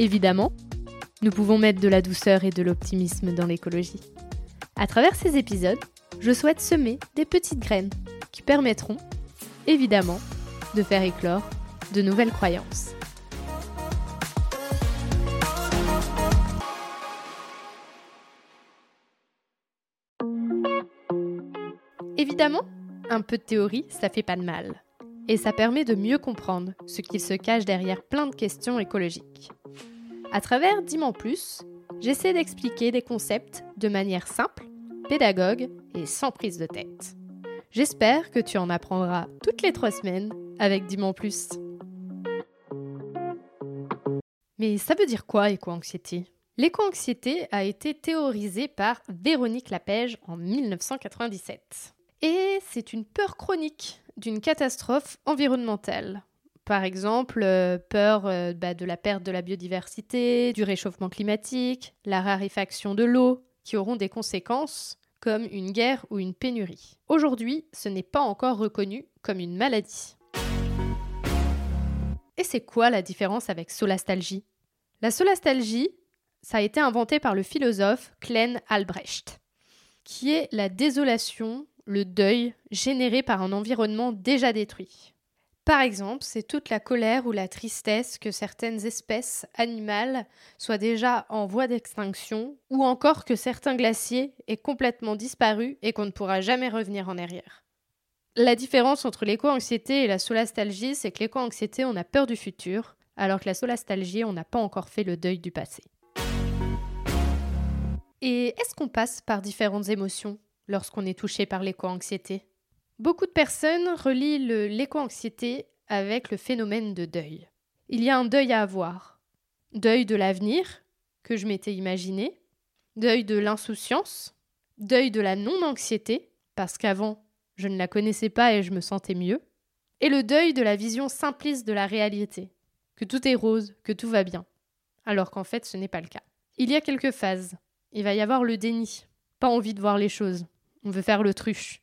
Évidemment, nous pouvons mettre de la douceur et de l'optimisme dans l'écologie. À travers ces épisodes, je souhaite semer des petites graines qui permettront, évidemment, de faire éclore de nouvelles croyances. Évidemment, un peu de théorie, ça fait pas de mal. Et ça permet de mieux comprendre ce qu'il se cache derrière plein de questions écologiques. À travers Diman Plus, j'essaie d'expliquer des concepts de manière simple, pédagogue et sans prise de tête. J'espère que tu en apprendras toutes les trois semaines avec Diman Plus. Mais ça veut dire quoi éco-anxiété? L'éco-anxiété a été théorisée par Véronique Lapège en 1997. Et c'est une peur chronique d'une catastrophe environnementale. Par exemple, euh, peur euh, bah, de la perte de la biodiversité, du réchauffement climatique, la raréfaction de l'eau, qui auront des conséquences comme une guerre ou une pénurie. Aujourd'hui, ce n'est pas encore reconnu comme une maladie. Et c'est quoi la différence avec solastalgie? La solastalgie, ça a été inventé par le philosophe Klen Albrecht, qui est la désolation le deuil généré par un environnement déjà détruit. Par exemple, c'est toute la colère ou la tristesse que certaines espèces animales soient déjà en voie d'extinction, ou encore que certains glaciers aient complètement disparu et qu'on ne pourra jamais revenir en arrière. La différence entre l'éco-anxiété et la solastalgie, c'est que l'éco-anxiété, on a peur du futur, alors que la solastalgie, on n'a pas encore fait le deuil du passé. Et est-ce qu'on passe par différentes émotions lorsqu'on est touché par l'éco-anxiété? Beaucoup de personnes relient l'éco-anxiété avec le phénomène de deuil. Il y a un deuil à avoir. Deuil de l'avenir, que je m'étais imaginé, deuil de l'insouciance, deuil de la non-anxiété, parce qu'avant je ne la connaissais pas et je me sentais mieux, et le deuil de la vision simpliste de la réalité, que tout est rose, que tout va bien, alors qu'en fait ce n'est pas le cas. Il y a quelques phases. Il va y avoir le déni, pas envie de voir les choses, on veut faire l'autruche.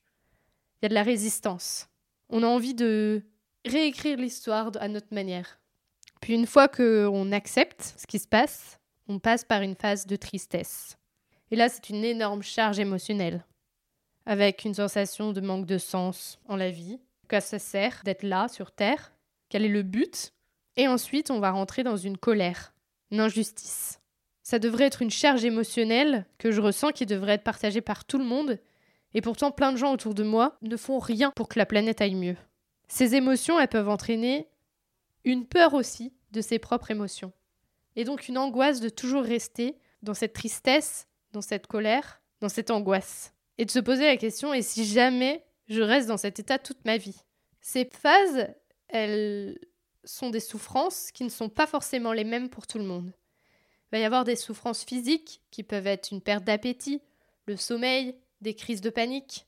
Il y a de la résistance. On a envie de réécrire l'histoire à notre manière. Puis une fois qu'on accepte ce qui se passe, on passe par une phase de tristesse. Et là, c'est une énorme charge émotionnelle, avec une sensation de manque de sens en la vie, quoi ça sert d'être là sur Terre, quel est le but, et ensuite on va rentrer dans une colère, une injustice. Ça devrait être une charge émotionnelle que je ressens qui devrait être partagée par tout le monde et pourtant, plein de gens autour de moi ne font rien pour que la planète aille mieux. Ces émotions, elles peuvent entraîner une peur aussi de ses propres émotions. Et donc une angoisse de toujours rester dans cette tristesse, dans cette colère, dans cette angoisse. Et de se poser la question, et si jamais je reste dans cet état toute ma vie? Ces phases, elles sont des souffrances qui ne sont pas forcément les mêmes pour tout le monde. Il va y avoir des souffrances physiques qui peuvent être une perte d'appétit, le sommeil, des crises de panique.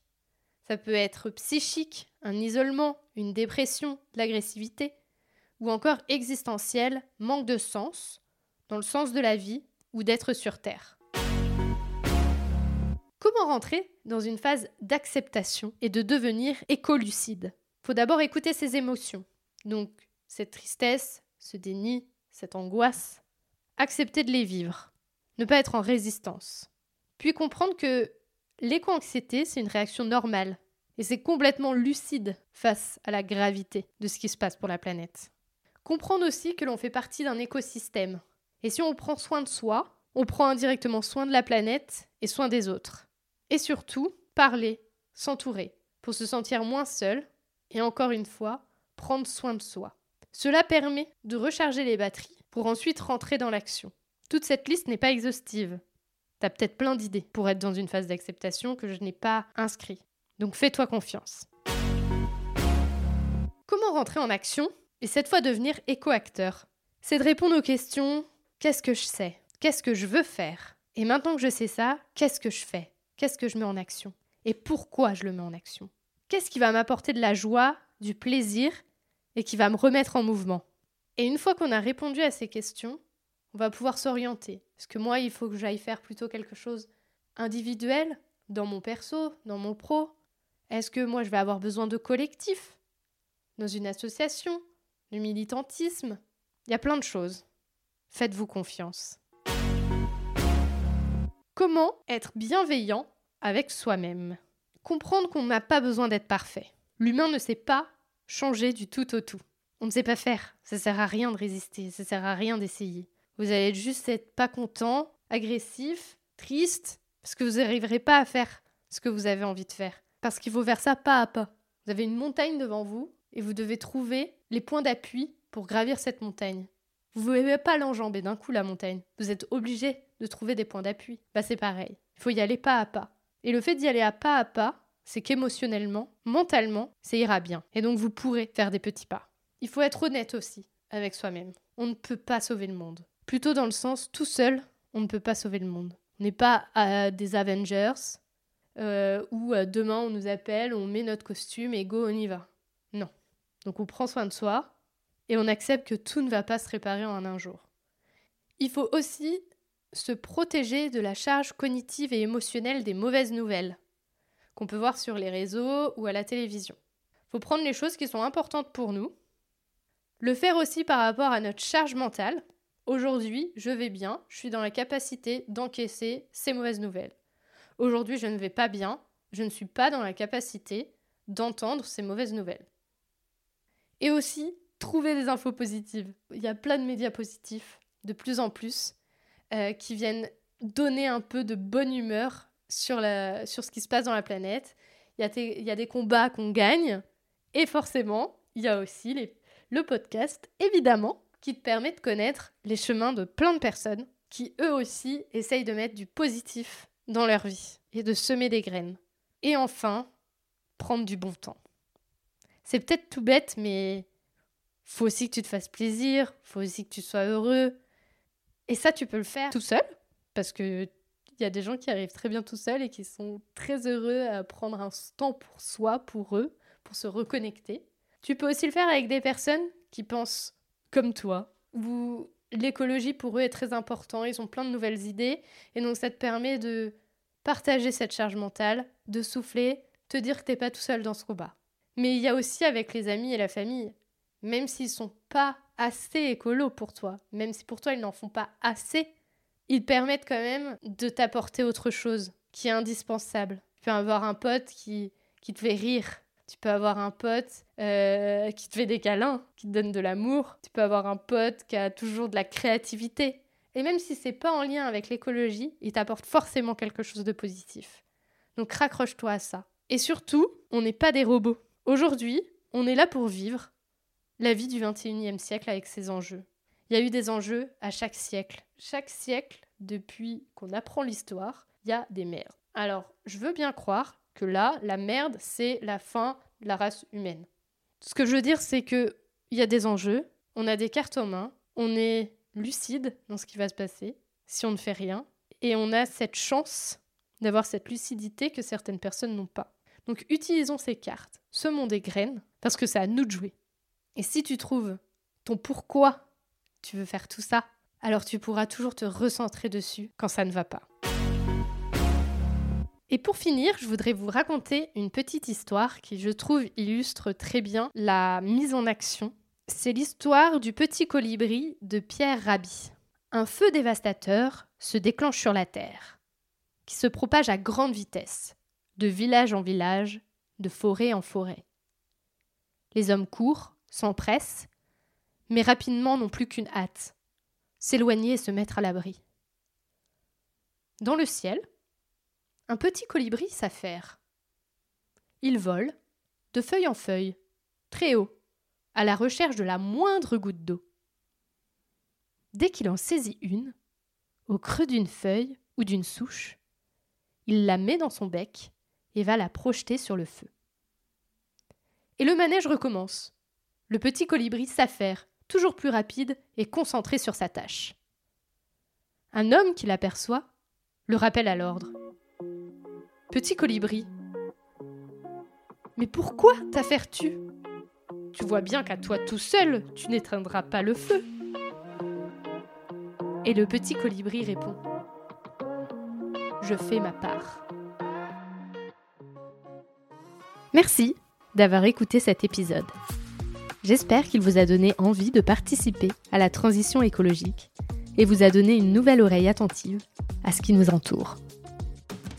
Ça peut être psychique, un isolement, une dépression, de l'agressivité, ou encore existentiel, manque de sens, dans le sens de la vie ou d'être sur Terre. Comment rentrer dans une phase d'acceptation et de devenir écolucide? Faut d'abord écouter ses émotions. Donc, cette tristesse, ce déni, cette angoisse. Accepter de les vivre. Ne pas être en résistance. Puis comprendre que L'éco-anxiété, c'est une réaction normale et c'est complètement lucide face à la gravité de ce qui se passe pour la planète. Comprendre aussi que l'on fait partie d'un écosystème. Et si on prend soin de soi, on prend indirectement soin de la planète et soin des autres. Et surtout, parler, s'entourer, pour se sentir moins seul et encore une fois, prendre soin de soi. Cela permet de recharger les batteries pour ensuite rentrer dans l'action. Toute cette liste n'est pas exhaustive, T'as peut-être plein d'idées pour être dans une phase d'acceptation que je n'ai pas inscrit. Donc fais-toi confiance. Comment rentrer en action et cette fois devenir éco-acteur? C'est de répondre aux questions qu'est-ce que je sais? Qu'est-ce que je veux faire? Et maintenant que je sais ça, qu'est-ce que je fais? Qu'est-ce que je mets en action? Et pourquoi je le mets en action? Qu'est-ce qui va m'apporter de la joie, du plaisir et qui va me remettre en mouvement? Et une fois qu'on a répondu à ces questions, on va pouvoir s'orienter. Est-ce que moi, il faut que j'aille faire plutôt quelque chose individuel, dans mon perso, dans mon pro Est-ce que moi, je vais avoir besoin de collectif Dans une association Du militantisme? Il y a plein de choses. Faites-vous confiance. Comment être bienveillant avec soi-même? Comprendre qu'on n'a pas besoin d'être parfait. L'humain ne sait pas changer du tout au tout. On ne sait pas faire. Ça sert à rien de résister. Ça sert à rien d'essayer. Vous allez juste être pas content, agressif, triste, parce que vous n'arriverez pas à faire ce que vous avez envie de faire. Parce qu'il faut faire ça pas à pas. Vous avez une montagne devant vous et vous devez trouver les points d'appui pour gravir cette montagne. Vous ne pouvez pas l'enjamber d'un coup la montagne. Vous êtes obligé de trouver des points d'appui. Bah c'est pareil. Il faut y aller pas à pas. Et le fait d'y aller à pas à pas, c'est qu'émotionnellement, mentalement, ça ira bien. Et donc vous pourrez faire des petits pas. Il faut être honnête aussi avec soi-même. On ne peut pas sauver le monde. Plutôt dans le sens, tout seul, on ne peut pas sauver le monde. On n'est pas à des Avengers euh, où euh, demain on nous appelle, on met notre costume et go, on y va. Non. Donc on prend soin de soi et on accepte que tout ne va pas se réparer en un jour. Il faut aussi se protéger de la charge cognitive et émotionnelle des mauvaises nouvelles qu'on peut voir sur les réseaux ou à la télévision. Il faut prendre les choses qui sont importantes pour nous, le faire aussi par rapport à notre charge mentale, Aujourd'hui, je vais bien, je suis dans la capacité d'encaisser ces mauvaises nouvelles. Aujourd'hui, je ne vais pas bien, je ne suis pas dans la capacité d'entendre ces mauvaises nouvelles. Et aussi, trouver des infos positives. Il y a plein de médias positifs, de plus en plus, euh, qui viennent donner un peu de bonne humeur sur, sur ce qui se passe dans la planète. Il y a, des combats qu'on gagne, et forcément, il y a aussi le podcast, évidemment, qui te permet de connaître les chemins de plein de personnes qui eux aussi essayent de mettre du positif dans leur vie et de semer des graines. Et enfin, prendre du bon temps. C'est peut-être tout bête, mais faut aussi que tu te fasses plaisir, faut aussi que tu sois heureux. Et ça, tu peux le faire tout seul, parce que il y a des gens qui arrivent très bien tout seuls et qui sont très heureux à prendre un temps pour soi, pour eux, pour se reconnecter. Tu peux aussi le faire avec des personnes qui pensent comme toi, où l'écologie pour eux est très important, ils ont plein de nouvelles idées, et donc ça te permet de partager cette charge mentale, de souffler, te dire que t'es pas tout seul dans ce combat. Mais il y a aussi avec les amis et la famille, même s'ils sont pas assez écolos pour toi, même si pour toi ils n'en font pas assez, ils permettent quand même de t'apporter autre chose qui est indispensable. Tu peux avoir un pote qui, qui te fait rire, tu peux avoir un pote euh, qui te fait des câlins, qui te donne de l'amour. Tu peux avoir un pote qui a toujours de la créativité. Et même si c'est pas en lien avec l'écologie, il t'apporte forcément quelque chose de positif. Donc raccroche-toi à ça. Et surtout, on n'est pas des robots. Aujourd'hui, on est là pour vivre la vie du 21e siècle avec ses enjeux. Il y a eu des enjeux à chaque siècle. Chaque siècle, depuis qu'on apprend l'histoire, il y a des merdes. Alors, je veux bien croire que là, la merde, c'est la fin de la race humaine. Ce que je veux dire, c'est que il y a des enjeux, on a des cartes en main, on est lucide dans ce qui va se passer si on ne fait rien, et on a cette chance d'avoir cette lucidité que certaines personnes n'ont pas. Donc utilisons ces cartes, semons des graines, parce que c'est à nous de jouer. Et si tu trouves ton pourquoi tu veux faire tout ça, alors tu pourras toujours te recentrer dessus quand ça ne va pas. Et pour finir, je voudrais vous raconter une petite histoire qui, je trouve, illustre très bien la mise en action. C'est l'histoire du petit colibri de Pierre Rabhi. Un feu dévastateur se déclenche sur la Terre, qui se propage à grande vitesse, de village en village, de forêt en forêt. Les hommes courent, s'empressent, mais rapidement n'ont plus qu'une hâte s'éloigner et se mettre à l'abri. Dans le ciel, un petit colibri s'affaire. Il vole, de feuille en feuille, très haut, à la recherche de la moindre goutte d'eau. Dès qu'il en saisit une, au creux d'une feuille ou d'une souche, il la met dans son bec et va la projeter sur le feu. Et le manège recommence. Le petit colibri s'affaire, toujours plus rapide et concentré sur sa tâche. Un homme qui l'aperçoit le rappelle à l'ordre. Petit colibri, mais pourquoi t'affaires-tu? Tu vois bien qu'à toi tout seul, tu n'éteindras pas le feu. Et le petit colibri répond Je fais ma part. Merci d'avoir écouté cet épisode. J'espère qu'il vous a donné envie de participer à la transition écologique et vous a donné une nouvelle oreille attentive à ce qui nous entoure.